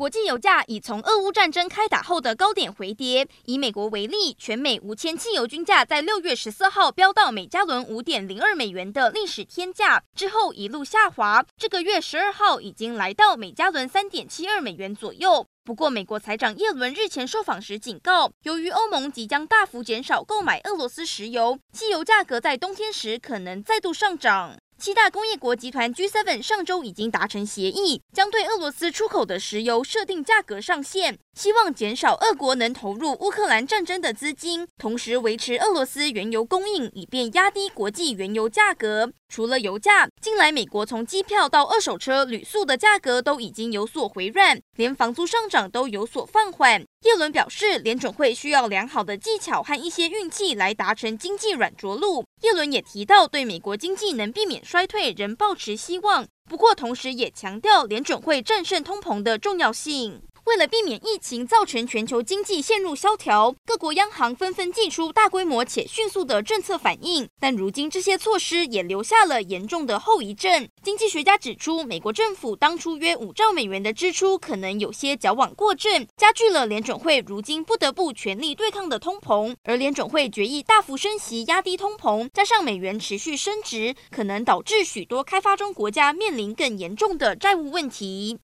国际油价已从俄乌战争开打后的高点回跌。以美国为例，全美无铅汽油均价在六月十四号飙到每加仑五点零二美元的历史天价，之后一路下滑。这个月十二号已经来到每加仑三点七二美元左右。不过，美国财长耶伦日前受访时警告，由于欧盟即将大幅减少购买俄罗斯石油，汽油价格在冬天时可能再度上涨。七大工业国集团 G7 上周已经达成协议，将对俄罗斯出口的石油设定价格上限，希望减少俄国能投入乌克兰战争的资金，同时维持俄罗斯原油供应，以便压低国际原油价格。除了油价，近来美国从机票到二手车、旅宿的价格都已经有所回软，连房租上涨都有所放缓。耶伦表示，联准会需要良好的技巧和一些运气来达成经济软着陆。耶伦也提到，对美国经济能避免衰退仍抱持希望，不过同时也强调联准会战胜通膨的重要性。为了避免疫情造成全球经济陷入萧条，各国央行纷纷祭出大规模且迅速的政策反应。但如今这些措施也留下了严重的后遗症。经济学家指出，美国政府当初约五兆美元的支出可能有些矫枉过正，加剧了联准会如今不得不全力对抗的通膨。而联准会决议大幅升息压低通膨，加上美元持续升值，可能导致许多开发中国家面临更严重的债务问题。